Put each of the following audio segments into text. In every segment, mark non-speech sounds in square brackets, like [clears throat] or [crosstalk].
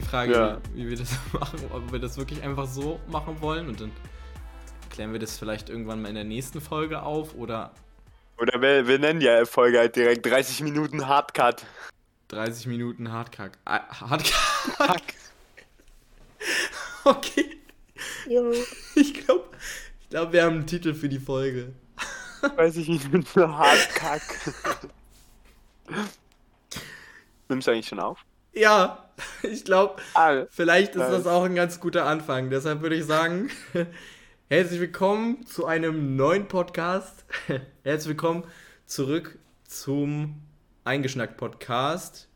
die Frage, Ja. wie, wie wir das [laughs] machen, ob wir das wirklich einfach so machen wollen und dann klären wir das vielleicht irgendwann mal in der nächsten Folge auf oder Oder wir, wir nennen die Folge halt direkt 30 Minuten Hardcut. 30 Minuten Hardkack. Ah. Hack. [laughs] Okay. Jo. [laughs] Ich glaube, ich glaub, wir haben einen Titel für die Folge. 30 Minuten Hardkack. Nimmst du eigentlich schon auf? Ja, [laughs] ich glaube, vielleicht ist das auch ein ganz guter Anfang. Deshalb würde ich sagen, [laughs] herzlich willkommen zu einem neuen Podcast. [laughs] Herzlich willkommen zurück zum Eingeschnackt Podcast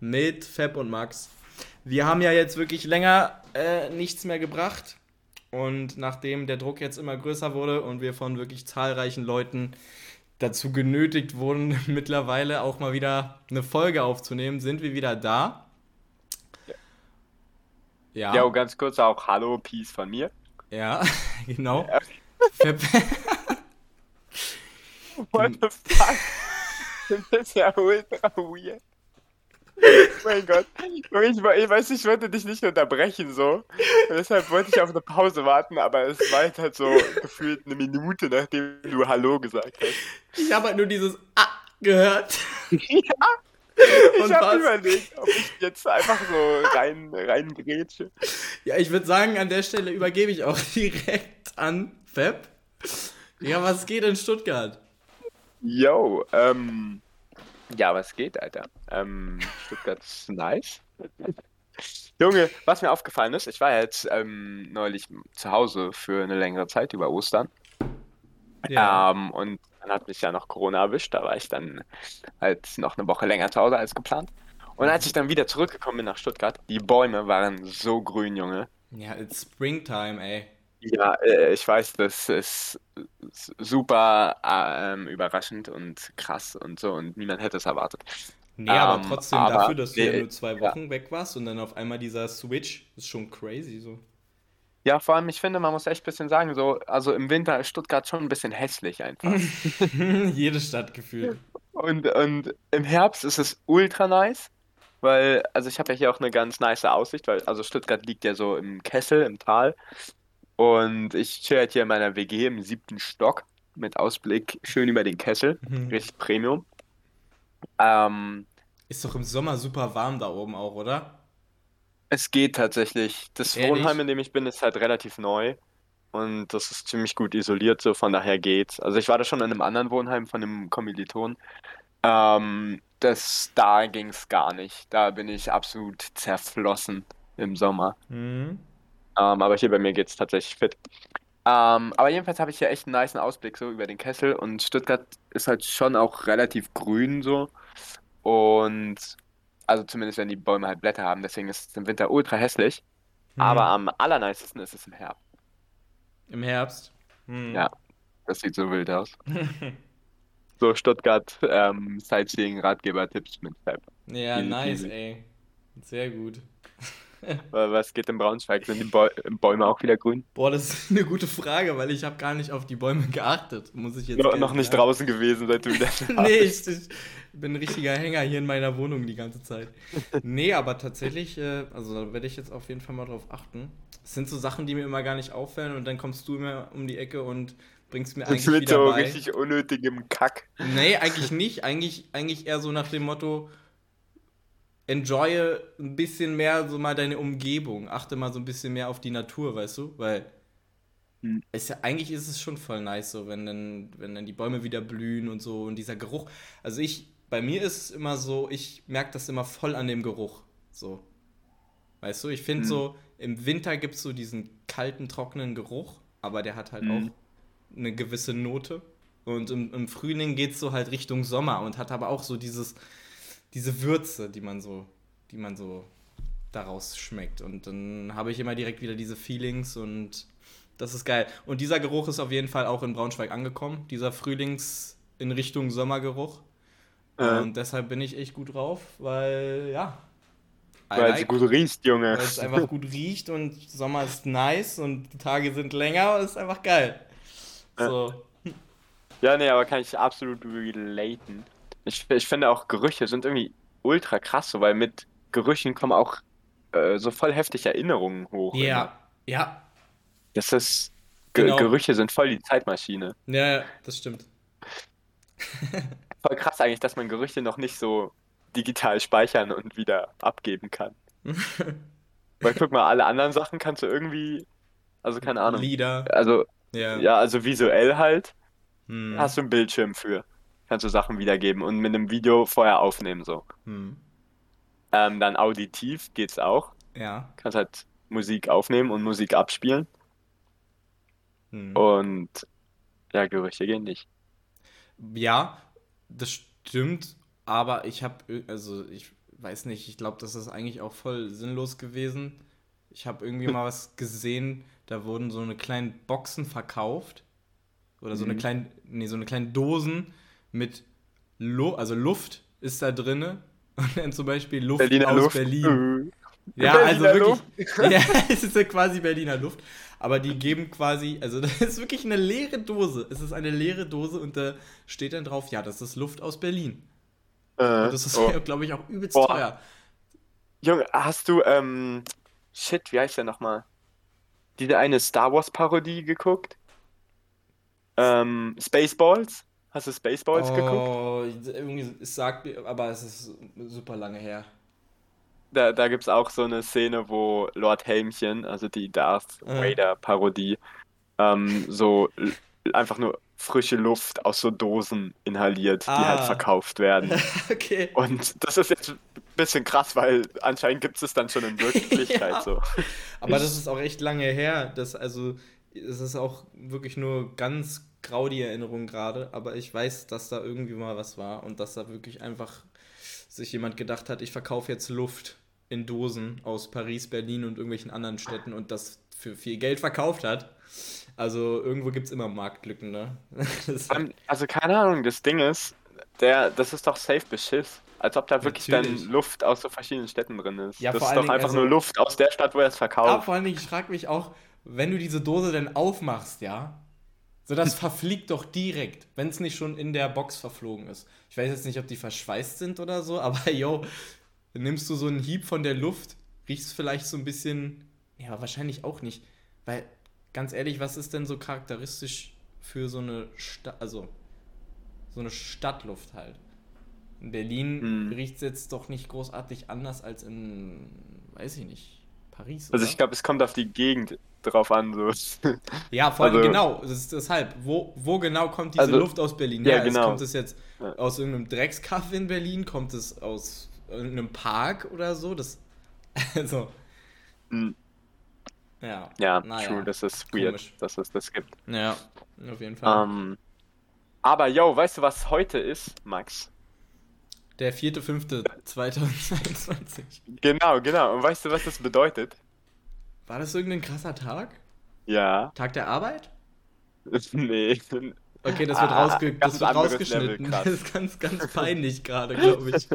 mit Fab und Max. Wir haben ja jetzt wirklich länger äh, nichts mehr gebracht. Und nachdem der Druck jetzt immer größer wurde und wir von wirklich zahlreichen Leuten dazu genötigt wurden, mittlerweile auch mal wieder eine Folge aufzunehmen, sind wir wieder da. Ja, ja, und ganz kurz auch Hallo, Peace von mir. ja, [laughs] genau. Ja. [laughs] What the fuck? Das ist ja ultra weird. mein Gott. Ich, ich weiß, ich wollte dich nicht unterbrechen so. Und deshalb wollte ich auf eine Pause warten, aber es war jetzt halt so gefühlt eine Minute, nachdem du Hallo gesagt hast. Ich habe halt nur dieses Ah gehört. Ich [laughs] Und habe was? überlegt, ob ich jetzt einfach so rein, rein grätsche. Ja, ich würde sagen, an der Stelle übergebe ich auch [laughs] direkt an Fab. Ja, was geht in Stuttgart? Yo, ähm. Ja, was geht, Alter? Ähm, Stuttgart ist nice. [laughs] Junge, was mir aufgefallen ist, ich war jetzt ähm, neulich zu Hause für eine längere Zeit über Ostern. Ähm, und dann hat mich ja noch Corona erwischt, da war ich dann halt noch eine Woche länger zu Hause als geplant. Und als ich dann wieder zurückgekommen bin nach Stuttgart, die Bäume waren so grün, Junge. Ja, it's Springtime, ey. Ja, äh, ich weiß, das ist super ähm, überraschend und krass und so und niemand hätte es erwartet. Nee, aber Ähm, trotzdem aber- dafür, dass du ja nur zwei ja. Wochen weg warst und dann auf einmal dieser Switch, ist schon crazy so. Ja, vor allem, ich finde, man muss echt ein bisschen sagen, so, also im Winter ist Stuttgart schon ein bisschen hässlich einfach. [laughs] Jede Stadt gefühlt. Und, und im Herbst ist es ultra nice, weil, also ich habe ja hier auch eine ganz nice Aussicht, weil, also Stuttgart liegt ja so im Kessel, im Tal. Und ich chill halt hier in meiner WG im siebten Stock mit Ausblick schön über den Kessel. Mhm. Richtig Premium. Ähm, Ist doch im Sommer super warm da oben auch, oder? Es geht tatsächlich. Das Ehrlich? Wohnheim, in dem ich bin, ist halt relativ neu. Und das ist ziemlich gut isoliert, so von daher geht's. Also ich war da schon in einem anderen Wohnheim von einem Kommiliton. Ähm, das, da ging's gar nicht. Da bin ich absolut zerflossen im Sommer. Mhm. Ähm, aber hier bei mir geht's tatsächlich fit. Ähm, aber jedenfalls habe ich hier echt einen niceen Ausblick so über den Kessel und Stuttgart ist halt schon auch relativ grün so. Und also zumindest wenn die Bäume halt Blätter haben, deswegen ist es im Winter ultra hässlich. Mhm. Aber am allernicesten ist es im Herbst. Im Herbst. Mhm. Ja. Das sieht so wild aus. [laughs] So Stuttgart ähm, Sightseeing Ratgeber-Tipps mit Fab. Ja, Easy nice, peasy. ey. Sehr gut. Was geht in Braunschweig? Sind die Bäu Bäume auch wieder grün? Boah, das ist eine gute Frage, weil ich habe gar nicht auf die Bäume geachtet, muss ich jetzt No, noch nicht sagen. draußen gewesen, seit du wieder [laughs] Nee, ich, ich bin ein richtiger Hänger hier in meiner Wohnung die ganze Zeit. Nee, aber tatsächlich, äh, also da werde ich jetzt auf jeden Fall mal drauf achten. Es sind so Sachen, die mir immer gar nicht auffallen und dann kommst du immer um die Ecke und bringst mir eigentlich Mit wieder so bei. richtig unnötigem Kack. Nee, eigentlich nicht. Eigentlich, eigentlich eher so nach dem Motto, enjoye ein bisschen mehr so mal deine Umgebung. Achte mal so ein bisschen mehr auf die Natur, weißt du? Weil Hm. es ja, eigentlich ist es schon voll nice so, wenn dann, wenn dann die Bäume wieder blühen und so und dieser Geruch. Also ich, bei mir ist es immer so, ich merke das immer voll an dem Geruch. So. Weißt du, ich finde Hm. so, im Winter gibt es so diesen kalten, trockenen Geruch, aber der hat halt Hm. auch eine gewisse Note. Und im, im Frühling geht es so halt Richtung Sommer und hat aber auch so dieses, diese Würze, die man so, die man so daraus schmeckt. Und dann habe ich immer direkt wieder diese Feelings und das ist geil. Und dieser Geruch ist auf jeden Fall auch in Braunschweig angekommen, dieser Frühlings in Richtung Sommergeruch. Äh, Und deshalb bin ich echt gut drauf, weil ja. Weil es gut riecht, Junge. weil es einfach gut riecht und Sommer ist nice und die Tage sind länger und ist einfach geil. So. Ja, nee, aber kann ich absolut relaten. Ich, ich finde auch Gerüche sind irgendwie ultra krass, so, weil mit Gerüchen kommen auch äh, so voll heftig Erinnerungen hoch. immer. Ja, ja, Das ist, Ge genau. Gerüche sind voll die Zeitmaschine. Ja, ja, das stimmt. Voll krass eigentlich, dass man Gerüche noch nicht so digital speichern und wieder abgeben kann. [laughs] Weil guck mal, alle anderen Sachen kannst du irgendwie, also keine Ahnung. Lieder, Also, ja. ja, also visuell halt, Hm. hast du einen Bildschirm für. Kannst du Sachen wiedergeben und mit einem Video vorher aufnehmen, so. Hm. Ähm, dann auditiv geht's auch. Ja. Kannst halt Musik aufnehmen und Musik abspielen. Hm. Und ja, Gerüche gehen nicht. Ja, das stimmt, aber ich habe, also ich weiß nicht, ich glaube, das ist eigentlich auch voll sinnlos gewesen. Ich habe irgendwie [laughs] mal was gesehen, da wurden so eine kleinen Boxen verkauft oder so eine Mhm. kleine, nee, so eine kleine Dosen mit Lu also Luft ist da drinne [laughs] und dann zum Beispiel Luft Berliner aus Luft. Berlin. Äh. Ja, also Berliner wirklich. [laughs] Ja, es ist ja quasi Berliner Luft. Aber die geben quasi, also [laughs] das ist wirklich eine leere Dose. Es ist eine leere Dose und da steht dann drauf, ja, das ist Luft aus Berlin. Äh, das ist, oh. glaube ich, auch übelst Boah. teuer. Junge, hast du, ähm, shit, wie heißt der nochmal? Diese eine Star Wars Parodie geguckt? Ähm, Spaceballs? Hast du Spaceballs geguckt? Oh, irgendwie, es sagt mir, aber es ist super lange her. Da, da gibt's auch so eine Szene, wo Lord Helmchen, also die Darth Äh. Vader Parodie, ähm, so einfach nur frische Luft aus so Dosen inhaliert, die halt Ah. verkauft werden. [laughs] okay. Und das ist jetzt ein bisschen krass, weil anscheinend gibt es dann schon in [laughs] Wirklichkeit Ja. so. Aber das ist auch echt lange her. Das, also, es ist auch wirklich nur ganz grau die Erinnerung gerade. Aber ich weiß, dass da irgendwie mal was war und dass da wirklich einfach sich jemand gedacht hat, ich verkaufe jetzt Luft in Dosen aus Paris, Berlin und irgendwelchen anderen Städten und das für viel Geld verkauft hat. Also irgendwo gibt es immer Marktlücken, ne? [laughs] Ähm, Also keine Ahnung, das Ding ist, der, das ist doch safe Beschiss. Als ob da wirklich Natürlich. dann Luft aus so verschiedenen Städten drin ist. Ja, das ist doch einfach also- nur Luft aus der Stadt, wo er es Ja, verkauft. vor allen Dingen, ich frage mich auch, wenn du diese Dose denn aufmachst, ja, so das [laughs] verfliegt doch direkt, wenn es nicht schon in der Box verflogen ist. Ich weiß jetzt nicht, ob die verschweißt sind oder so, [laughs] aber yo, nimmst du so einen Hieb von der Luft, riechst vielleicht so ein bisschen, ja, wahrscheinlich auch nicht, weil ganz ehrlich, was ist denn so charakteristisch für so eine Stadt, also so eine Stadtluft halt? In Berlin Hm. riecht es jetzt doch nicht großartig anders als in, weiß ich nicht, Paris. Also ich glaube, es kommt auf die Gegend drauf an. So. [laughs] Ja, vor allem Also- genau. Das ist deshalb. Wo, wo genau kommt diese Also- Luft aus Berlin? Ja, Ja, genau. kommt es jetzt Ja. aus irgendeinem Dreckskaff in Berlin? Kommt es aus irgendeinem Park oder so? Das, [laughs] also, Hm, ja. ja, Naja, true, das ist weird, komisch. dass es das gibt. Ja, auf jeden Fall. Ähm, aber yo, weißt du, was heute ist, Max? Der 4.5.2022. Genau, genau. Und weißt du, was das bedeutet? War das irgendein krasser Tag? Ja. Tag der Arbeit? [laughs] Nee. Okay, das wird, Ah, rausge das wird rausgeschnitten. Level. [laughs] Das ist ganz, ganz [laughs] peinlich gerade, glaube ich.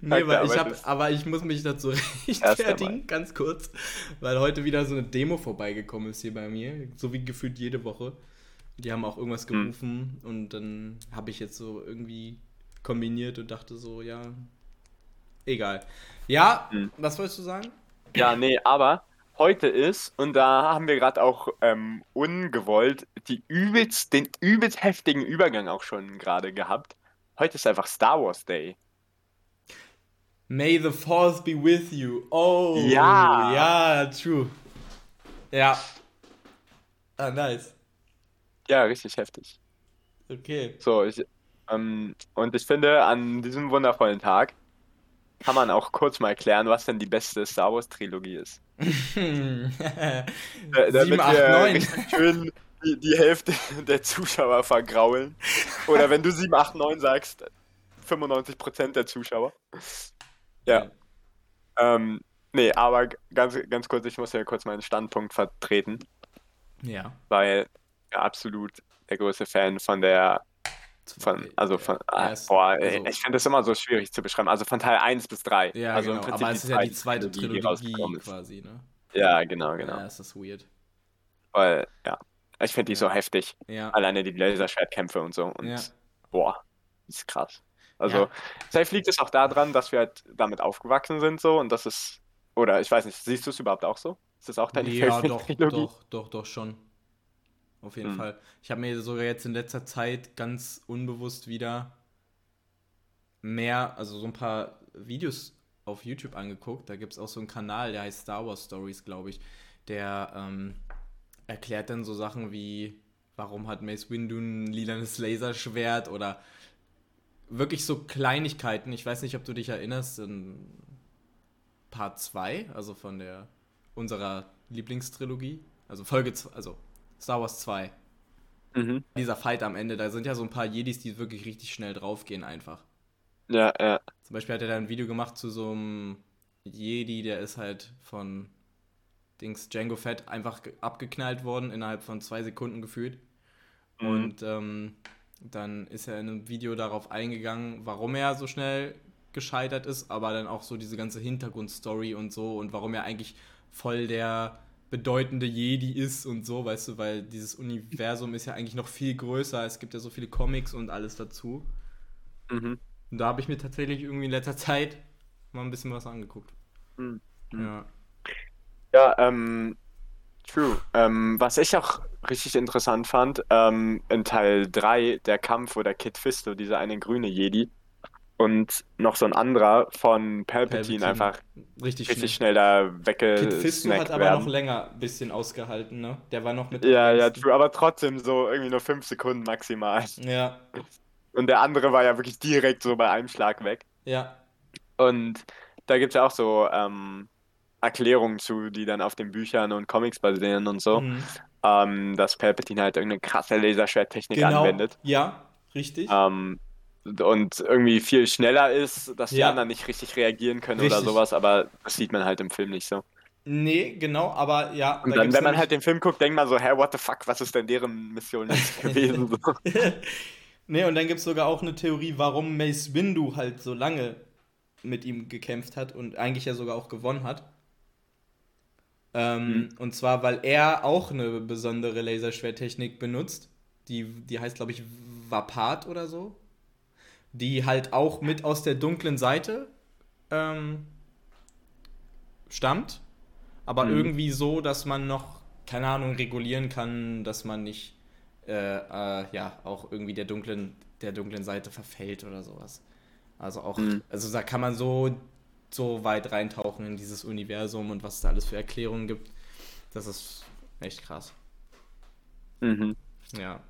Nee, weil ich habe, aber ich muss mich dazu rechtfertigen, ganz kurz, weil heute wieder so eine Demo vorbeigekommen ist hier bei mir, so wie gefühlt jede Woche. Die haben auch irgendwas Hm. gerufen und dann habe ich jetzt so irgendwie kombiniert und dachte so, ja, egal. Ja, Hm. was wolltest du sagen? Ja, nee, aber heute ist, und da haben wir gerade auch ähm, ungewollt die übelst, den übelst heftigen Übergang auch schon gerade gehabt. Heute ist einfach Star Wars Day. May the Force be with you. Oh, Ja. ja, true. Ja. Ah, nice. Ja, richtig heftig. Okay. So, ich, ähm, und ich finde, an diesem wundervollen Tag kann man auch kurz mal erklären, was denn die beste Star Wars Trilogie ist. Da- [laughs] damit 7, 8, wir 9. richtig schön die, die Hälfte [laughs] der Zuschauer vergraulen. Oder wenn du 7, 8, 9 sagst, 95% der Zuschauer. Ja. Ähm, nee, aber ganz, ganz kurz, ich muss ja kurz meinen Standpunkt vertreten, Ja. weil ja, absolut der größte Fan von der, von, also von, ah, Erst- boah, also- ich finde das immer so schwierig zu beschreiben. Also von Teil 1 bis 3. Ja, also im genau. Prinzip Aber es ist ja die zweite Trilogie ist. quasi, ne? Ja, genau, genau. Ja, ist das weird. Weil, ja, ich finde die so Ja. heftig. Ja. Alleine die Laserschwertkämpfe und so. Und Ja. boah, ist krass. Also, Ja. safe liegt es auch daran, dass wir halt damit aufgewachsen sind so und dass es Oder ich weiß nicht, siehst du es überhaupt auch so? Ist das auch deine Ja, doch, Favorite-Trilogie? doch, doch, doch schon. Auf jeden Hm. Fall. Ich habe mir sogar jetzt in letzter Zeit ganz unbewusst wieder mehr, also so ein paar Videos auf YouTube angeguckt. Da gibt es auch so einen Kanal, der heißt Star Wars Stories, glaube ich. Der ähm, erklärt dann so Sachen wie, warum hat Mace Windu ein lilanes Laserschwert oder wirklich so Kleinigkeiten. Ich weiß nicht, ob du dich erinnerst, in Part 2, also von der unserer Lieblingstrilogie, also Folge 2, also Star Wars 2. Mhm. Dieser Fight am Ende, da sind ja so ein paar Jedis, die wirklich richtig schnell draufgehen einfach. Ja, ja. Zum Beispiel hat er da ein Video gemacht zu so einem Jedi, der ist halt von Dings Django Fett einfach ge- abgeknallt worden, innerhalb von zwei Sekunden gefühlt. Mhm. Und ähm, dann ist er in einem Video darauf eingegangen, warum er so schnell gescheitert ist, aber dann auch so diese ganze Hintergrundstory und so und warum er eigentlich voll der bedeutende Jedi ist und so, weißt du, weil dieses Universum ist ja eigentlich noch viel größer. Es gibt ja so viele Comics und alles dazu. Mhm. Und da habe ich mir tatsächlich irgendwie in letzter Zeit mal ein bisschen was angeguckt. Mhm. Ja. Ja, ähm, true. Ähm, was ich auch richtig interessant fand, ähm, in Teil 3, der Kampf, wo der Kid Fisto, dieser eine grüne Jedi, und noch so ein anderer von Palpatine, Palpatine. einfach Richtig, richtig schnell. schnell da Kid Fisto hat weggesnackt aber werden. noch länger ein bisschen ausgehalten, ne? Der war noch mit Ja, ja, true, aber trotzdem so irgendwie nur fünf Sekunden maximal. Ja, Und der andere war ja wirklich direkt so bei einem Schlag weg. ja. Und da gibt es ja auch so ähm, Erklärungen zu, die dann auf den Büchern und Comics basieren und so, Mhm. ähm, dass Palpatine halt irgendeine krasse Laserschwerttechnik Genau. anwendet. Ja, richtig. Ähm, und irgendwie viel schneller ist, dass die Ja. anderen nicht richtig reagieren können oder Richtig. sowas, aber das sieht man halt im Film nicht so. Nee, genau, aber ja. Und da dann, wenn man halt den Film guckt, denkt man so, hä, what the fuck, was ist denn deren Mission jetzt [laughs] gewesen? So. [laughs] nee, und dann gibt es sogar auch eine Theorie, warum Mace Windu halt so lange mit ihm gekämpft hat und eigentlich ja sogar auch gewonnen hat. Ähm, Mhm. Und zwar, weil er auch eine besondere Laserschwerttechnik benutzt. Die, die heißt, glaube ich, Vapat oder so. Die halt auch mit aus der dunklen Seite ähm, stammt. Aber Mhm. irgendwie so, dass man noch, keine Ahnung, regulieren kann, dass man nicht äh, äh, ja, auch irgendwie der dunklen, der dunklen Seite verfällt oder sowas. Also auch, Mhm. also da kann man so, so weit reintauchen in dieses Universum und was es da alles für Erklärungen gibt. Das ist echt krass. Mhm. Ja,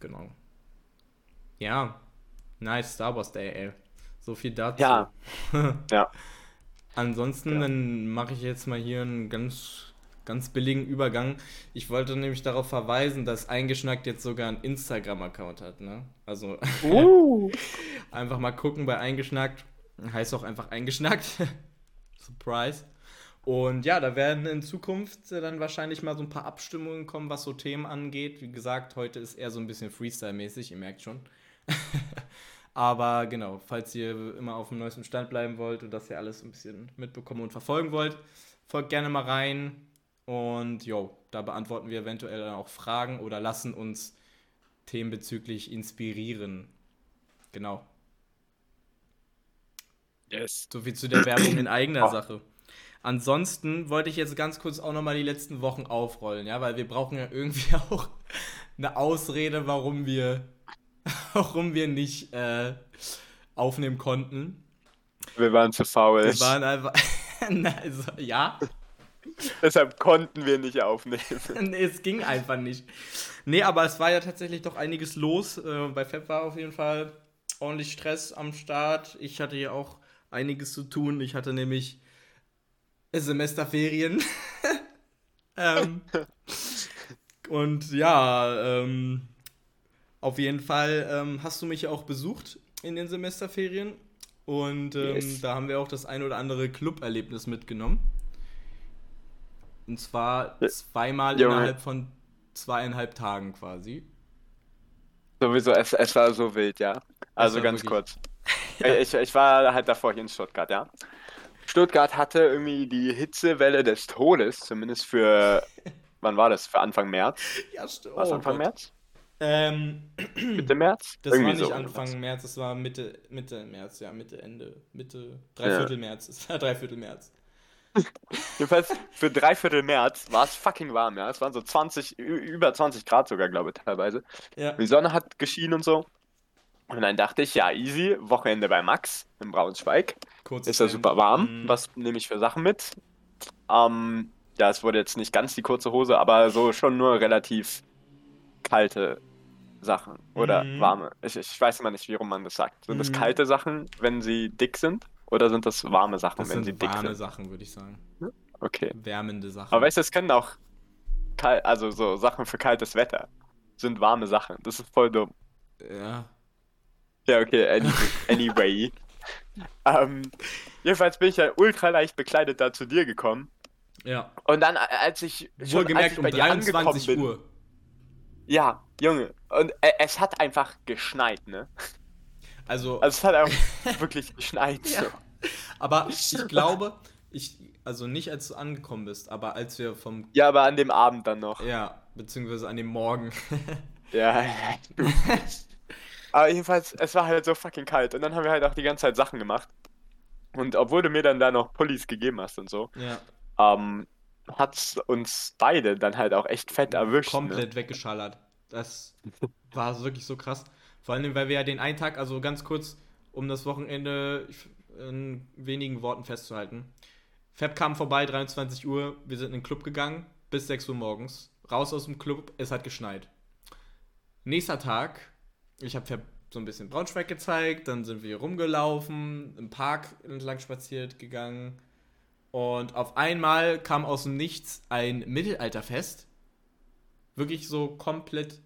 genau. Ja, nice Star Wars Day, ey. So viel dazu. Ja, [laughs] ja. Ansonsten, Ja. dann mache ich jetzt mal hier einen ganz, ganz billigen Übergang. Ich wollte nämlich darauf verweisen, dass Eingeschnackt jetzt sogar einen Instagram-Account hat, ne? Also Uh. [laughs] einfach mal gucken bei Eingeschnackt. Heißt auch einfach Eingeschnackt. [laughs] Surprise. Und ja, da werden in Zukunft dann wahrscheinlich mal so ein paar Abstimmungen kommen, was so Themen angeht. Wie gesagt, heute ist eher so ein bisschen Freestyle-mäßig, ihr merkt schon. Aber genau, falls ihr immer auf dem neuesten Stand bleiben wollt und das ihr alles ein bisschen mitbekommen und verfolgen wollt, folgt gerne mal rein. Und jo, da beantworten wir eventuell dann auch Fragen oder lassen uns themenbezüglich inspirieren. Genau. Yes. So viel zu der Werbung in eigener Oh. Sache. Ansonsten wollte ich jetzt ganz kurz auch nochmal die letzten Wochen aufrollen, ja, weil wir brauchen ja irgendwie [laughs] auch eine Ausrede, warum wir, [laughs] warum wir nicht äh, aufnehmen konnten. Wir waren zu faul. Wir waren einfach, [laughs] also, ja, Deshalb konnten wir nicht aufnehmen. [laughs] nee, es ging einfach nicht. Nee, aber es war ja tatsächlich doch einiges los. Äh, bei Feb war auf jeden Fall ordentlich Stress am Start. Ich hatte ja auch einiges zu tun. Ich hatte nämlich Semesterferien. ähm, und ja, ähm, auf jeden Fall ähm, hast du mich ja auch besucht in den Semesterferien. Und ähm, Yes. da haben wir auch das ein oder andere Club-Erlebnis mitgenommen. Und zwar Ja. zweimal Junge. innerhalb von zweieinhalb Tagen quasi. Sowieso, es, es war so wild, ja. Also ganz wirklich- kurz. [laughs] Ich, ich war halt davor hier in Stuttgart, ja. Stuttgart hatte irgendwie die Hitzewelle des Todes, zumindest für, wann war das? Für Anfang März? Ja, stimmt. Es Anfang März? Ähm, [clears throat] Mitte März? das Irgendwie war nicht so. Anfang März, das war Mitte, Mitte März, ja, Mitte, Ende, Mitte, Dreiviertel März. [laughs] Es war Dreiviertel März. [laughs] Jedenfalls für dreiviertel März war es fucking warm, ja. Es waren so 20, ü- über 20 Grad sogar, glaube ich, teilweise. Ja. Die Sonne hat geschienen und so. Und dann dachte ich, ja, easy, Wochenende bei Max in Braunschweig. Kurz Ist ja super warm. Mhm. Was nehme ich für Sachen mit? Ähm, ja, es wurde jetzt nicht ganz die kurze Hose, aber so schon nur relativ kalte Sachen oder Mhm. warme. Ich, ich weiß immer nicht, wie rum man das sagt. Sind das Mhm. kalte Sachen, wenn sie dick sind? Oder sind das warme Sachen, Das wenn sie sind dick warme sind? Sachen, würde ich sagen. Okay. Wärmende Sachen. Aber weißt du, es können auch also so Sachen für kaltes Wetter sind warme Sachen. Das ist voll dumm. ja. Ja, okay, any, [laughs] anyway. ähm, jedenfalls bin ich ja ultra leicht bekleidet da zu dir gekommen. Ja. Und dann, a- als ich als Wohlgemerkt ich um bei dir angekommen 23 bin, Uhr. Ja, Junge, und äh, es hat einfach geschneit, ne? Also, Also es hat auch [laughs] wirklich geschneit. Ja. So. aber [laughs] ich glaube, ich, also nicht als du angekommen bist, aber als wir vom, Ja, aber an dem Abend dann noch. ja, beziehungsweise an dem Morgen. [laughs] Ja. aber jedenfalls, es war halt so fucking kalt. Und dann haben wir halt auch die ganze Zeit Sachen gemacht. Und obwohl du mir dann da noch Pullis gegeben hast und so, ja, ähm, hat's uns beide dann halt auch echt fett erwischt. Ne? komplett weggeschallert. Das war wirklich so krass. Vor allem, weil wir ja den einen Tag, also ganz kurz, um das Wochenende in wenigen Worten festzuhalten. Fab kam vorbei, 23 Uhr, wir sind in den Club gegangen, bis 6 Uhr morgens. Raus aus dem Club, es hat geschneit. Nächster Tag, ich habe Fab so ein bisschen Braunschweig gezeigt, dann sind wir rumgelaufen, im Park entlang spaziert gegangen. Und auf einmal kam aus dem Nichts ein Mittelalterfest. Wirklich so komplett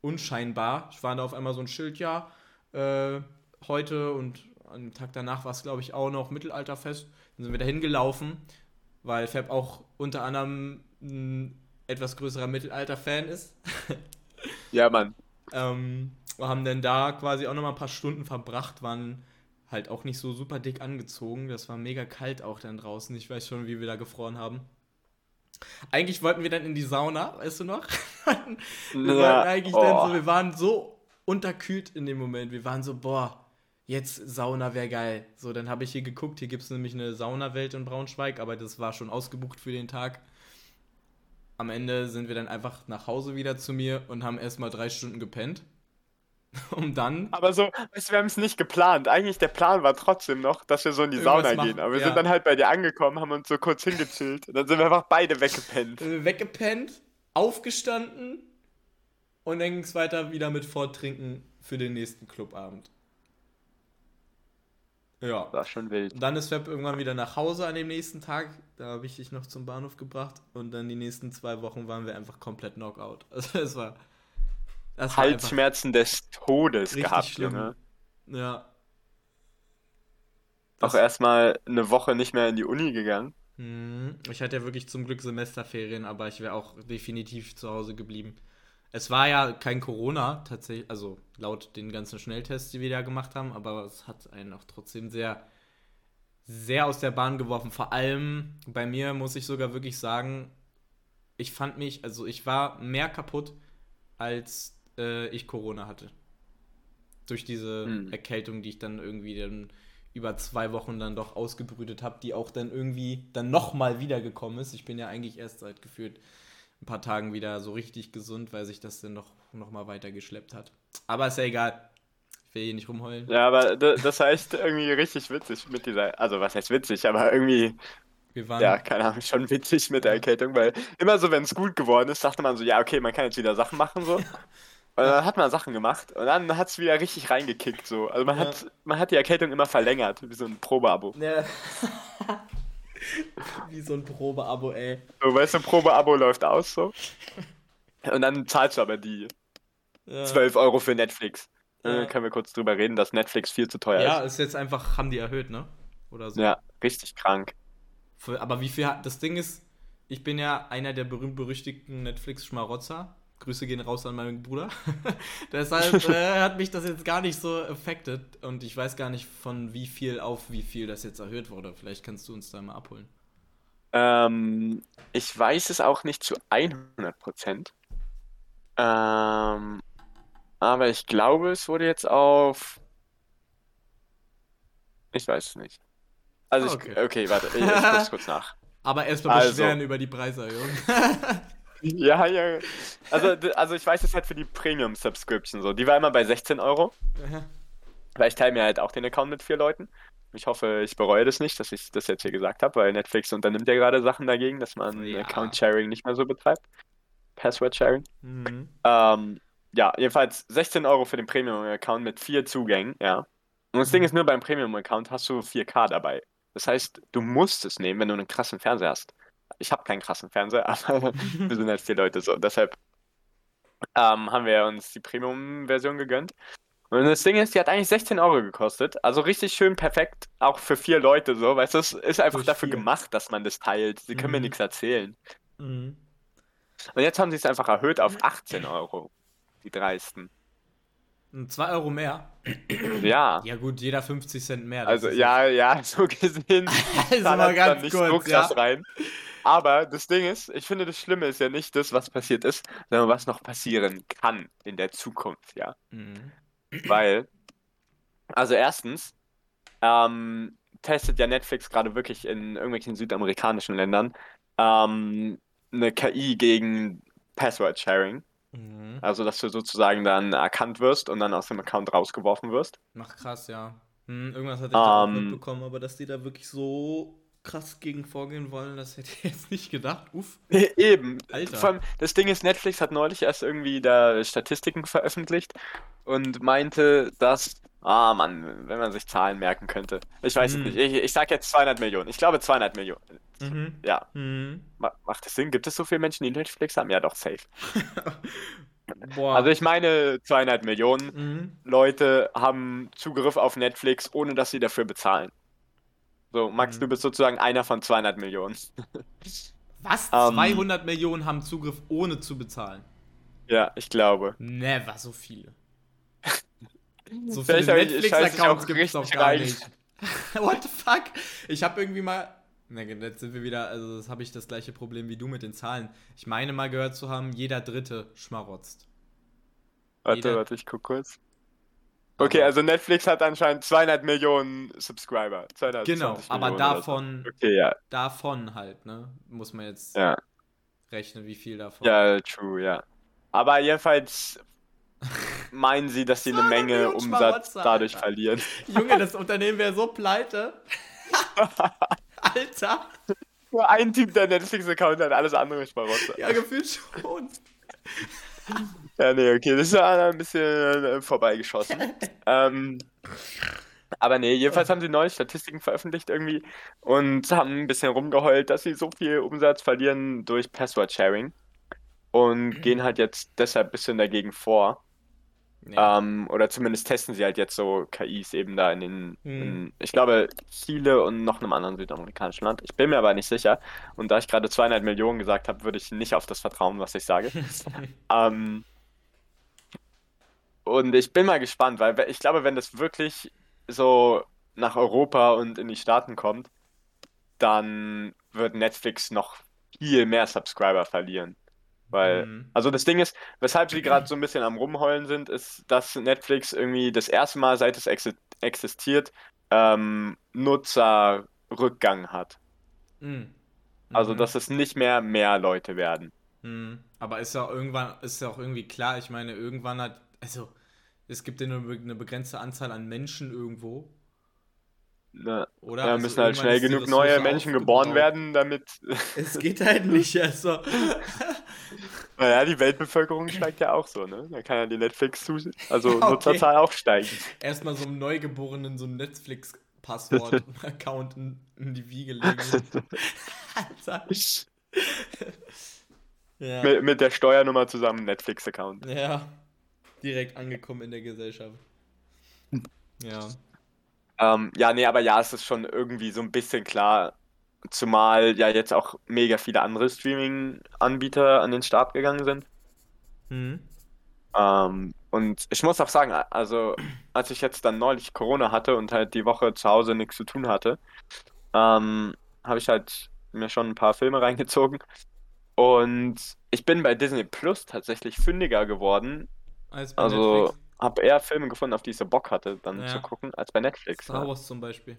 unscheinbar. Ich war da auf einmal so ein Schild, ja, äh, heute und am Tag danach war es, glaube ich, auch noch Mittelalterfest. Dann sind wir da hingelaufen, weil Fab auch unter anderem ein etwas größerer Mittelalter-Fan ist. Ja, Mann. [laughs] Ähm, wir haben dann da quasi auch nochmal ein paar Stunden verbracht, waren halt auch nicht so super dick angezogen. Das war mega kalt auch dann draußen. Ich weiß schon, wie wir da gefroren haben. Eigentlich wollten wir dann in die Sauna, weißt du noch? [laughs] wir Ja, eigentlich dann oh. so, wir waren so unterkühlt in dem Moment. Wir waren so, boah, jetzt Sauna wäre geil. So, dann habe ich hier geguckt, hier gibt es nämlich eine Saunawelt in Braunschweig, aber das war schon ausgebucht für den Tag. Am Ende sind wir dann einfach nach Hause wieder zu mir und haben erstmal drei Stunden gepennt. [laughs] Um dann. Aber so, weißt wir haben es nicht geplant. Eigentlich der Plan war trotzdem noch, dass wir so in die Irgendwas Sauna machen, gehen. Aber wir ja. sind dann halt bei dir angekommen, haben uns so kurz hingechillt. Und dann sind wir einfach beide weggepennt. äh, weggepennt, aufgestanden und dann ging es weiter wieder mit Vortrinken für den nächsten Clubabend. Ja. Das war schon wild. Und dann ist Fab irgendwann wieder nach Hause an dem nächsten Tag. Da habe ich dich noch zum Bahnhof gebracht. Und dann die nächsten zwei Wochen waren wir einfach komplett Knockout. [laughs] Also es war. Halsschmerzen des Todes gehabt, schlimm. Junge. Ja. Auch erstmal eine Woche nicht mehr in die Uni gegangen. Mhm. Ich hatte ja wirklich zum Glück Semesterferien, aber ich wäre auch definitiv zu Hause geblieben. Es war ja kein Corona, tatsächlich, also laut den ganzen Schnelltests, die wir da gemacht haben, aber es hat einen auch trotzdem sehr, sehr aus der Bahn geworfen. Vor allem bei mir muss ich sogar wirklich sagen, ich fand mich, also ich war mehr kaputt, als äh, ich Corona hatte. Durch diese Hm. Erkältung, die ich dann irgendwie dann über zwei Wochen dann doch ausgebrütet habe, die auch dann irgendwie dann nochmal wiedergekommen ist. Ich bin ja eigentlich erst seit gefühlt ein paar Tagen wieder so richtig gesund, weil sich das dann noch, noch mal weiter geschleppt hat. Aber ist ja egal. Ich will hier nicht rumheulen. Ja, aber das heißt irgendwie richtig witzig mit dieser, also was heißt witzig, aber irgendwie, Wir waren, ja, keine Ahnung, schon witzig mit der Erkältung, weil immer so, wenn es gut geworden ist, dachte man so, ja, okay, man kann jetzt wieder Sachen machen, so. Und dann hat man Sachen gemacht und dann hat es wieder richtig reingekickt, so. Also man Ja. hat, man hat die Erkältung immer verlängert, wie so ein Probeabo. Ja. [laughs] Wie so ein Probeabo, ey. So, weißt du, Probeabo läuft aus, so. Und dann zahlst du aber die Ja. 12 Euro für Netflix. Ja. Äh, können wir kurz drüber reden, dass Netflix viel zu teuer Ja, ist jetzt einfach, haben die erhöht, ne? Oder ist. so. Ja, richtig krank. Aber wie viel hat. Das Ding ist, ich bin ja einer der berühmt-berüchtigten Netflix-Schmarotzer. Grüße gehen raus an meinen Bruder. [laughs] Deshalb [laughs] äh, hat mich das jetzt gar nicht so affected und ich weiß gar nicht, von wie viel auf wie viel das jetzt erhöht wurde. Vielleicht kannst du uns da mal abholen. Ähm, ich weiß es auch nicht zu 100%. Ähm, aber ich glaube, es wurde jetzt auf. Ich weiß es nicht. Also Ah, ich, okay. okay, warte, ich, ich guck's kurz nach. [laughs] Aber erstmal Also. beschweren über die Preise, Junge. [laughs] Ja, ja. Also, also ich weiß es halt für die Premium-Subscription so. Die war immer bei 16 Euro. Weil ich teile mir halt auch den Account mit vier Leuten. Ich hoffe, ich bereue das nicht, dass ich das jetzt hier gesagt habe, weil Netflix unternimmt ja gerade Sachen dagegen, dass man Ja. Account-Sharing nicht mehr so betreibt. Password-Sharing. mhm. Ähm, ja, jedenfalls 16 Euro für den Premium-Account mit vier Zugängen, ja. Und das Ding ist nur, beim Premium-Account hast du 4K dabei. Das heißt, du musst es nehmen, wenn du einen krassen Fernseher hast. Ich habe keinen krassen Fernseher, [laughs] aber wir sind halt vier Leute so. Deshalb ähm, haben wir uns die Premium-Version gegönnt. Und das Ding ist, die hat eigentlich 16 Euro gekostet. Also richtig schön perfekt, auch für vier Leute so. Weißt du, es ist einfach dafür vier. gemacht, dass man das teilt. Sie können mir Mhm. nichts erzählen. Mhm. Und jetzt haben sie es einfach erhöht auf 18 Euro. Die dreisten. 2 Euro mehr. Ja. Ja gut, jeder 50 Cent mehr. Also ja, ja, [laughs] so gesehen [laughs] Also mal ganz nicht so kurz, krass ja. rein. Aber das Ding ist, ich finde, das Schlimme ist ja nicht das, was passiert ist, sondern was noch passieren kann in der Zukunft, ja. Mhm. Weil, also erstens, ähm, testet ja Netflix gerade wirklich in irgendwelchen südamerikanischen Ländern ähm, eine KI gegen Password-Sharing. Mhm. Also, dass du sozusagen dann erkannt wirst und dann aus dem Account rausgeworfen wirst. Ach krass, ja. Hm, irgendwas hatte ich da auch Ähm. mitbekommen, aber dass die da wirklich so krass gegen vorgehen wollen, das hätte ich jetzt nicht gedacht. Uff. [laughs] Eben. Alter. Vor allem, das Ding ist, Netflix hat neulich erst irgendwie da Statistiken veröffentlicht und meinte, dass, ah Mann, wenn man sich Zahlen merken könnte. Ich weiß Hm. es nicht. Ich, ich sag jetzt 200 Millionen. Ich glaube 200 Millionen. Mhm. Ja, Mhm. ma- macht das Sinn? Gibt es so viele Menschen, die Netflix haben? Ja, doch, safe. [laughs] Boah. Also ich meine 200 Millionen mhm. Leute haben Zugriff auf Netflix, ohne dass sie dafür bezahlen. So, Max, Mhm. du bist sozusagen einer von 200 Millionen. Was? [laughs] Ähm. 200 Millionen haben Zugriff ohne zu bezahlen? Ja, ich glaube. Never so viele. [laughs] So viele Netflix-Accounts auch gibt es doch gar rein. nicht. [laughs] What the fuck? Ich habe irgendwie mal. Na, jetzt sind wir wieder. Also, das habe ich das gleiche Problem wie du mit den Zahlen. Ich meine mal gehört zu haben, jeder Dritte schmarotzt. Warte, Jeder- warte, ich guck kurz. Okay, also Netflix hat anscheinend 200 Millionen Subscriber. 220 Genau, aber Millionen so. davon, Okay, ja, davon halt, ne? Muss man jetzt ja, rechnen, wie viel davon. ja, true, ja. Aber jedenfalls [laughs] meinen sie, dass sie eine 200 Menge Umsatz dadurch Alter. verlieren. Junge, [laughs] das Unternehmen wäre so pleite. [laughs] Alter. Nur ein Typ, der Netflix-Account hat, alles andere ist Schmarotzer. Ja, gefühlt schon. Ja, nee, okay, das ist ja ein bisschen äh, vorbeigeschossen. [laughs] ähm, aber nee, jedenfalls haben sie neue Statistiken veröffentlicht irgendwie und haben ein bisschen rumgeheult, dass sie so viel Umsatz verlieren durch Password-Sharing und gehen halt jetzt deshalb ein bisschen dagegen vor. Ja. Ähm, oder zumindest testen sie halt jetzt so KIs eben da in den, Hm. in, ich glaube, Chile und noch einem anderen südamerikanischen Land. Ich bin mir aber nicht sicher. Und da ich gerade 200 Millionen gesagt habe, würde ich nicht auf das vertrauen, was ich sage. [laughs] Ähm, und ich bin mal gespannt, weil ich glaube, wenn das wirklich so nach Europa und in die Staaten kommt, dann wird Netflix noch viel mehr Subscriber verlieren. Weil, Mhm. also das Ding ist, weshalb sie gerade so ein bisschen am Rumheulen sind, ist, dass Netflix irgendwie das erste Mal, seit es exi existiert, ähm, Nutzerrückgang hat. Mhm. Also, Mhm. dass es nicht mehr mehr Leute werden. Mhm. Aber ist ja irgendwann, ist ja auch irgendwie klar, ich meine, irgendwann hat, also, es gibt ja nur eine begrenzte Anzahl an Menschen irgendwo, Ne? oder? Da Also müssen halt schnell genug neue Menschen geboren werden, damit, [laughs] Es geht halt nicht, also. [laughs] naja, die Weltbevölkerung steigt ja auch so, ne? Da kann ja die Netflix, also [laughs] Okay. Nutzerzahl auch steigen. Erstmal so einem Neugeborenen so ein Netflix-Passwort-Account in, in die Wiege legen. Alter. Ja. mit, mit der Steuernummer zusammen Netflix-Account. ja. Direkt angekommen in der Gesellschaft. Ja. Ähm, ja, nee, aber ja, es ist schon irgendwie so ein bisschen klar, zumal ja jetzt auch mega viele andere Streaming-Anbieter an den Start gegangen sind. Mhm. Ähm, und ich muss auch sagen, also als ich jetzt dann neulich Corona hatte und halt die Woche zu Hause nichts zu tun hatte, ähm, habe ich halt mir schon ein paar Filme [laughs] reingezogen. Und ich bin bei Disney Plus tatsächlich fündiger geworden. Als bei Also Netflix. Habe eher Filme gefunden, auf die ich so Bock hatte, dann Ja. zu gucken, als bei Netflix. Star Ja. Wars zum Beispiel.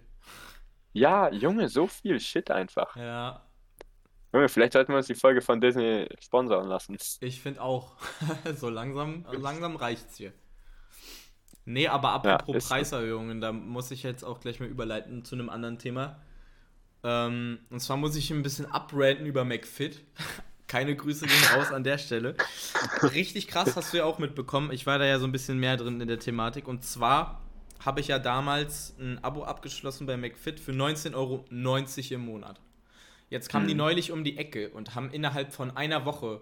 Ja, Junge, so viel Shit einfach. Ja, Junge, vielleicht sollten wir uns die Folge von Disney sponsoren lassen. ich finde auch. [laughs] so langsam, langsam reicht's hier. Nee, aber Ja, apropos so. Preiserhöhungen, da muss ich jetzt auch gleich mal überleiten zu einem anderen Thema. Ähm, und zwar muss ich ein bisschen upranten über McFit. [laughs] Keine Grüße gehen raus an der Stelle. Richtig krass hast du ja auch mitbekommen. Ich war da ja so ein bisschen mehr drin in der Thematik. Und zwar habe ich ja damals ein Abo abgeschlossen bei McFit für 19,90 Euro im Monat. Jetzt kamen die Mhm. neulich um die Ecke und haben innerhalb von einer Woche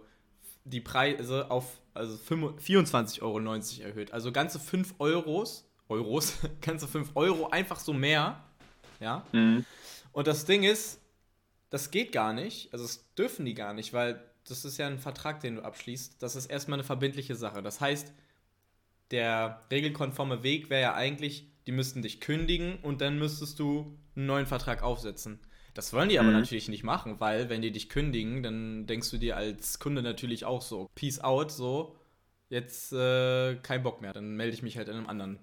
die Preise auf also 24,90 Euro erhöht. Also ganze 5 Euros, Euros, [laughs] ganze 5 Euro einfach so mehr. Ja. Mhm. Und das Ding ist, das geht gar nicht. Also das dürfen die gar nicht, weil das ist ja ein Vertrag, den du abschließt. Das ist erstmal eine verbindliche Sache. Das heißt, der regelkonforme Weg wäre ja eigentlich, die müssten dich kündigen und dann müsstest du einen neuen Vertrag aufsetzen. Das wollen die aber Mhm. natürlich nicht machen, weil wenn die dich kündigen, dann denkst du dir als Kunde natürlich auch so, Peace out, so, jetzt äh, kein Bock mehr, dann melde ich mich halt in einem anderen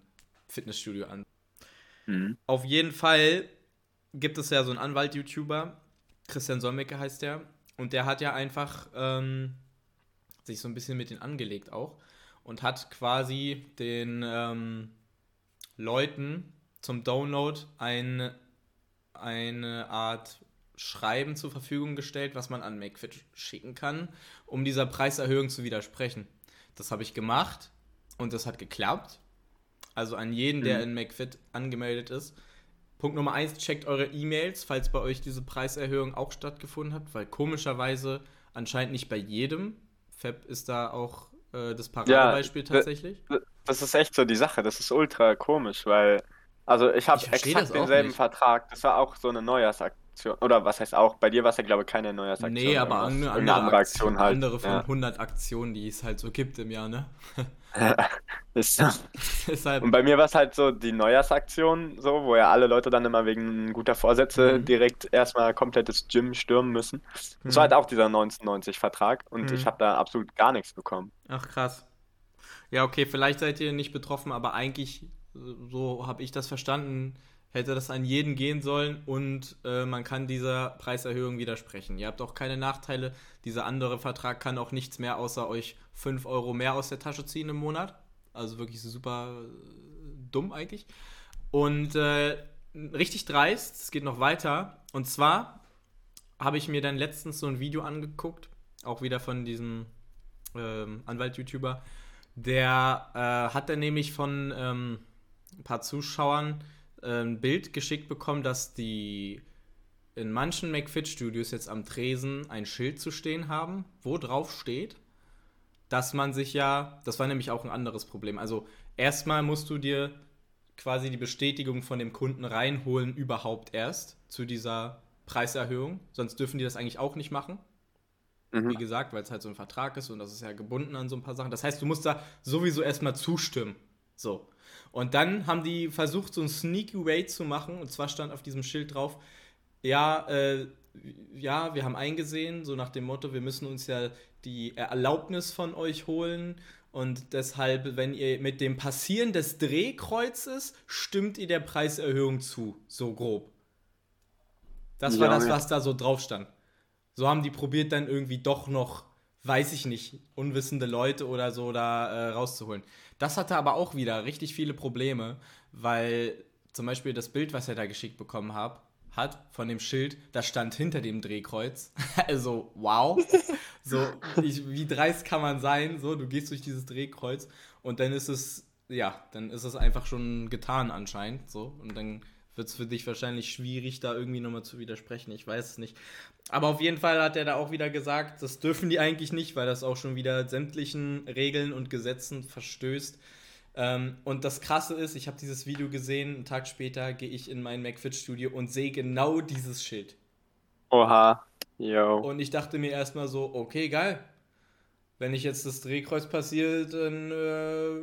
Fitnessstudio an. Mhm. Auf jeden Fall gibt es ja so einen Anwalt-YouTuber, Christian Solmecke heißt der, und der hat ja einfach ähm, sich so ein bisschen mit denen angelegt auch und hat quasi den ähm, Leuten zum Download ein, eine Art Schreiben zur Verfügung gestellt, was man an McFit schicken kann, um dieser Preiserhöhung zu widersprechen. Das habe ich gemacht und das hat geklappt. Also an jeden, der Mhm. in McFit angemeldet ist. Punkt Nummer eins, checkt eure E-Mails, falls bei euch diese Preiserhöhung auch stattgefunden hat, weil komischerweise anscheinend nicht bei jedem. Fab ist da auch äh, das Paradebeispiel d- tatsächlich. Das ist echt so die Sache. Das ist ultra komisch, weil, also ich habe exakt denselben nicht. Vertrag. Das war auch so eine Neujahrsaktion. Oder was heißt auch? Bei dir war es ja, glaube ich, keine Neujahrsaktion. Nee, aber eine irgendeine andere, Aktion, halt. andere von Ja. 100 Aktionen, die es halt so gibt im Jahr, ne? [laughs] [laughs] Ist so. [laughs] Deshalb, Und bei mir war es halt so die Neujahrsaktion, so, wo ja alle Leute dann immer wegen guter Vorsätze Mhm. direkt erstmal komplettes Gym stürmen müssen. Das Mhm. war halt auch dieser 1990-Vertrag und Mhm. ich habe da absolut gar nichts bekommen. ach krass. Ja, okay, vielleicht seid ihr nicht betroffen, aber eigentlich, so habe ich das verstanden, hätte das an jeden gehen sollen und äh, man kann dieser Preiserhöhung widersprechen. Ihr habt auch keine Nachteile. Dieser andere Vertrag kann auch nichts mehr außer euch 5 Euro mehr aus der Tasche ziehen im Monat. Also wirklich super äh, dumm eigentlich. Und äh, richtig dreist, es geht noch weiter. Und zwar habe ich mir dann letztens so ein Video angeguckt, auch wieder von diesem ähm, Anwalt-YouTuber. Der äh, hat dann nämlich von ähm, ein paar Zuschauern ein Bild geschickt bekommen, dass die in manchen McFit-Studios jetzt am Tresen ein Schild zu stehen haben, wo drauf steht, dass man sich ja, das war nämlich auch ein anderes Problem. Also erstmal musst du dir quasi die Bestätigung von dem Kunden reinholen, überhaupt erst zu dieser Preiserhöhung. Sonst dürfen die das eigentlich auch nicht machen. Wie Mhm. gesagt, weil es halt so ein Vertrag ist und das ist ja gebunden an so ein paar Sachen. Das heißt, du musst da sowieso erstmal zustimmen. So. Und dann haben die versucht, so ein Sneaky Way zu machen. Und zwar stand auf diesem Schild drauf, ja, äh, ja, wir haben eingesehen, so nach dem Motto, wir müssen uns ja die Erlaubnis von euch holen. Und deshalb, wenn ihr mit dem Passieren des Drehkreuzes stimmt ihr der Preiserhöhung zu, so grob. Das war das, Junge. was da so drauf stand. So haben die probiert dann irgendwie doch noch, weiß ich nicht, unwissende Leute oder so da äh, rauszuholen. Das hatte aber auch wieder richtig viele Probleme, weil zum Beispiel das Bild, was er da geschickt bekommen hab, hat, von dem Schild, das stand hinter dem Drehkreuz. [laughs] also, wow. So, ich, wie dreist kann man sein? So, du gehst durch dieses Drehkreuz und dann ist es, ja, dann ist es einfach schon getan anscheinend. So, und dann wird es für dich wahrscheinlich schwierig, da irgendwie nochmal zu widersprechen. Ich weiß es nicht. Aber auf jeden Fall hat er da auch wieder gesagt, das dürfen die eigentlich nicht, weil das auch schon wieder sämtlichen Regeln und Gesetzen verstößt. Ähm, und das Krasse ist, ich habe dieses Video gesehen, einen Tag später gehe ich in mein McFit-Studio und sehe genau dieses Schild. Oha. Yo. Und ich dachte mir erstmal so, okay, geil. Wenn ich jetzt das Drehkreuz passiert, dann äh,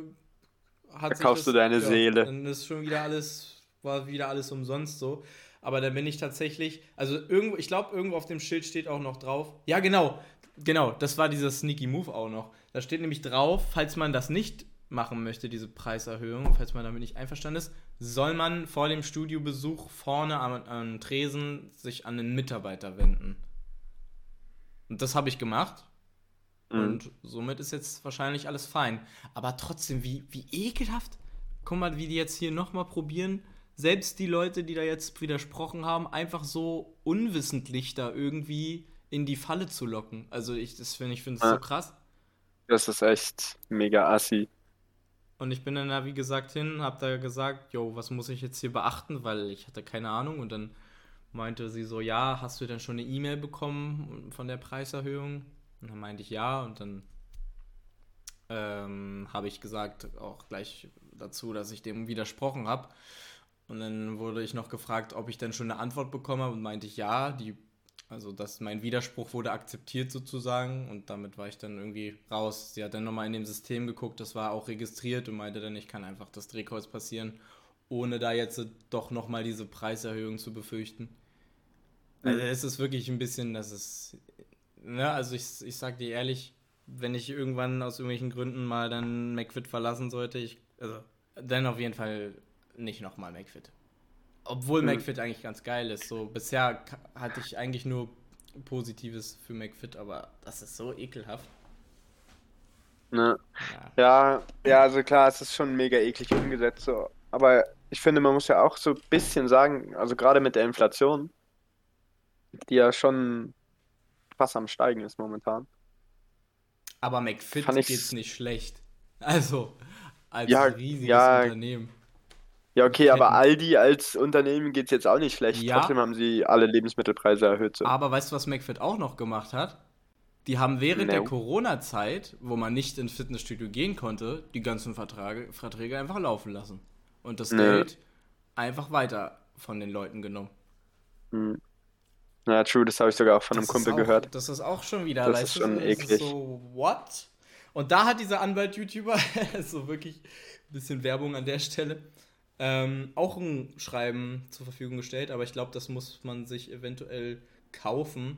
hat sich Verkaufst das, du deine Seele. Dann ist schon wieder alles, war wieder alles umsonst so. Aber dann bin ich tatsächlich, also irgendwo, ich glaube, irgendwo auf dem Schild steht auch noch drauf. Ja, genau, genau, das war dieser Sneaky Move auch noch. Da steht nämlich drauf, falls man das nicht machen möchte, diese Preiserhöhung, falls man damit nicht einverstanden ist, soll man vor dem Studiobesuch vorne am, am Tresen sich an den Mitarbeiter wenden. Und das habe ich gemacht. Mhm. Und somit ist jetzt wahrscheinlich alles fein. Aber trotzdem, wie, wie ekelhaft. Guck mal, wie die jetzt hier nochmal probieren, selbst die Leute, die da jetzt widersprochen haben, einfach so unwissentlich da irgendwie in die Falle zu locken. Also ich, das finde ich finde es Ja. so krass. Das ist echt mega assi. Und ich bin dann da, wie gesagt, hin, hab da gesagt, jo, was muss ich jetzt hier beachten, weil ich hatte keine Ahnung. Und dann meinte sie so, ja, hast du denn schon eine E-Mail bekommen von der Preiserhöhung? Und dann meinte ich ja. Und dann ähm, habe ich gesagt, auch gleich dazu, dass ich dem widersprochen habe. Und dann wurde ich noch gefragt, ob ich denn schon eine Antwort bekommen habe und meinte ich ja, die, also dass mein Widerspruch wurde akzeptiert sozusagen und damit war ich dann irgendwie raus. Sie hat dann nochmal in dem System geguckt, das war auch registriert und meinte dann, ich kann einfach das Drehkreuz passieren, ohne da jetzt doch nochmal diese Preiserhöhung zu befürchten. Also es ist wirklich ein bisschen, das ist, ne, also ich, ich sag dir ehrlich, wenn ich irgendwann aus irgendwelchen Gründen mal dann McFit verlassen sollte, ich, also dann auf jeden Fall nicht nochmal McFit. Obwohl Mhm. McFit eigentlich ganz geil ist. So, bisher hatte ich eigentlich nur Positives für McFit, aber das ist so ekelhaft. Ne? Ja. Ja, ja, also klar, es ist schon mega eklig umgesetzt, so. Aber ich finde, man muss ja auch so ein bisschen sagen, also gerade mit der Inflation, die ja schon krass am Steigen ist momentan. Aber McFit geht's nicht schlecht. Also, als Ja, riesiges ja. Unternehmen. Ja, okay, aber. Aldi als Unternehmen geht es jetzt auch nicht schlecht. Ja. Trotzdem haben sie alle Lebensmittelpreise erhöht. So. Aber weißt du, was McFit auch noch gemacht hat? Die haben während der No. Corona-Zeit, wo man nicht ins Fitnessstudio gehen konnte, die ganzen Verträge, Verträge einfach laufen lassen. Und das. Geld einfach weiter von den Leuten genommen. Hm. Ja, true, das habe ich sogar auch von einem Das ist Kumpel auch, gehört. Das ist auch schon wieder, Das ist du, schon ist eklig. so, what? Und da hat dieser Anwalt-YouTuber, [laughs] so wirklich ein bisschen Werbung an der Stelle, ähm, auch ein Schreiben zur Verfügung gestellt, aber ich glaube, das muss man sich eventuell kaufen,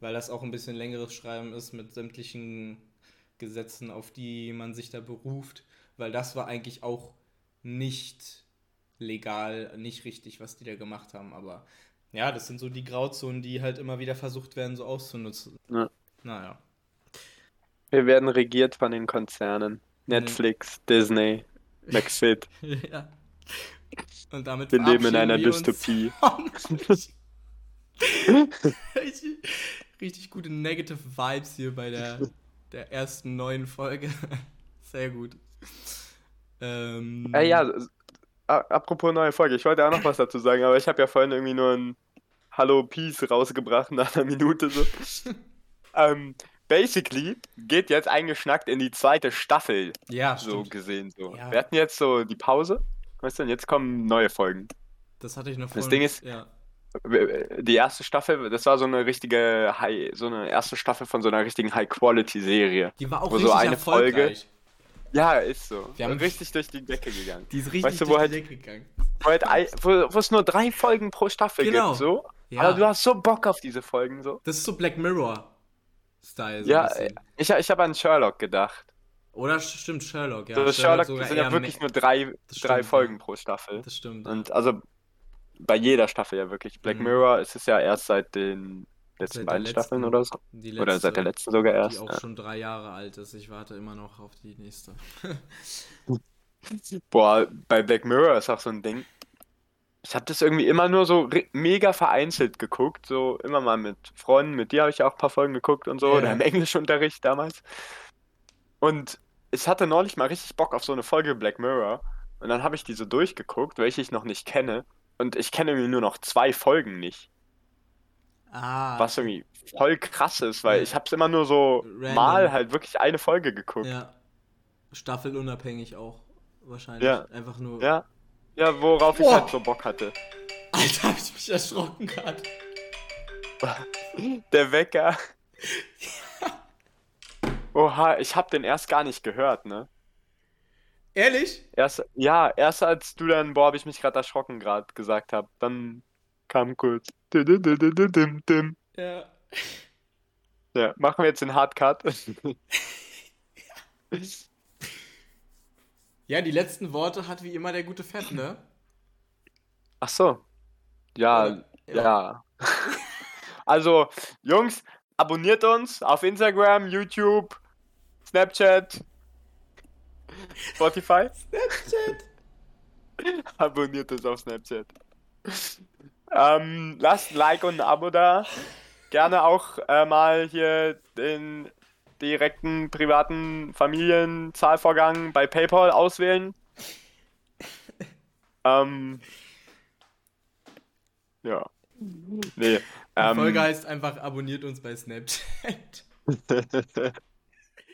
weil das auch ein bisschen längeres Schreiben ist mit sämtlichen Gesetzen, auf die man sich da beruft, weil das war eigentlich auch nicht legal, nicht richtig, was die da gemacht haben, aber ja, das sind so die Grauzonen, die halt immer wieder versucht werden, so auszunutzen. Ja. Naja. Wir werden regiert von den Konzernen. Netflix, Disney, McFit. [laughs] ja. Und damit Wir leben in einer Dystopie. [laughs] richtig, richtig gute Negative Vibes hier bei der, der ersten neuen Folge. [laughs] Sehr gut. Ähm, Äh, ja, apropos neue Folge, ich wollte auch noch was dazu sagen, aber ich habe ja vorhin irgendwie nur ein Hallo Peace rausgebracht nach einer Minute so. [laughs] ähm, basically geht jetzt eingeschnackt in die zweite Staffel, ja, so stimmt. gesehen. So. Ja. Wir hatten jetzt so die Pause, weißt du, und jetzt kommen neue Folgen. Das hatte ich noch Das vorhin- Ding ist- ja. Die erste Staffel, das war so eine richtige High, so eine erste Staffel von so einer richtigen High-Quality-Serie. Die war auch wo so richtig eine Folge-. Ja, ist so. Wir haben- richtig durch die Decke gegangen. Die ist richtig Weißt du, durch halt- die Decke gegangen. Wo, halt, wo, wo es nur drei Folgen pro Staffel Genau. gibt, so. Ja. Aber du hast so Bock auf diese Folgen, so. Das ist so Black Mirror-Style. So Ja, bisschen. Ich, ich habe an Sherlock gedacht. Oder stimmt Sherlock, ja. so, Sherlock sogar sind ja wirklich nur drei, drei stimmt, Folgen ja. pro Staffel. Das stimmt. Und also bei jeder Staffel ja wirklich. Black Mhm. Mirror ist es ja erst seit den letzten Seit beiden letzten. Staffeln oder so. Die Oder seit der letzten sogar die erst. auch Ja. schon drei Jahre alt ist. Ich warte immer noch auf die nächste. [laughs] Boah, bei Black Mirror ist auch so ein Ding. Ich habe das irgendwie immer nur so mega vereinzelt geguckt, so immer mal mit Freunden, mit dir habe ich ja auch ein paar Folgen geguckt und so, oder im Englischunterricht damals. Und ich hatte neulich mal richtig Bock auf so eine Folge Black Mirror und dann habe ich die so durchgeguckt, welche ich noch nicht kenne und ich kenne irgendwie nur noch zwei Folgen nicht, Ah. was irgendwie voll krass ist, weil Ja. ich habe es immer nur so Random. mal halt wirklich eine Folge geguckt. Ja. Staffelunabhängig auch. Wahrscheinlich. Ja. Einfach nur. Ja, ja, worauf ich Boah. halt so Bock hatte. Alter, hab ich mich erschrocken gerade. [laughs] Der Wecker. Oha, ich hab den erst gar nicht gehört, ne? Ehrlich? Erst, ja, erst als du dann, boah, hab ich mich gerade erschrocken gerade gesagt hab, dann kam kurz. Ja. Ja, machen wir jetzt den Hardcut. Ja, die letzten Worte hat wie immer der gute Fett, ne? Ach so. Ja, Oder? ja. [laughs] Also, Jungs, abonniert uns auf Instagram, YouTube, Snapchat, Spotify. Snapchat. [laughs] Abonniert uns auf Snapchat. Ähm, lasst ein Like und ein Abo da. Gerne auch äh, mal hier den direkten privaten Familienzahlvorgang bei PayPal auswählen. [laughs] Ähm, ja. Nee. Die Ähm, Folge heißt einfach abonniert uns bei Snapchat. [laughs]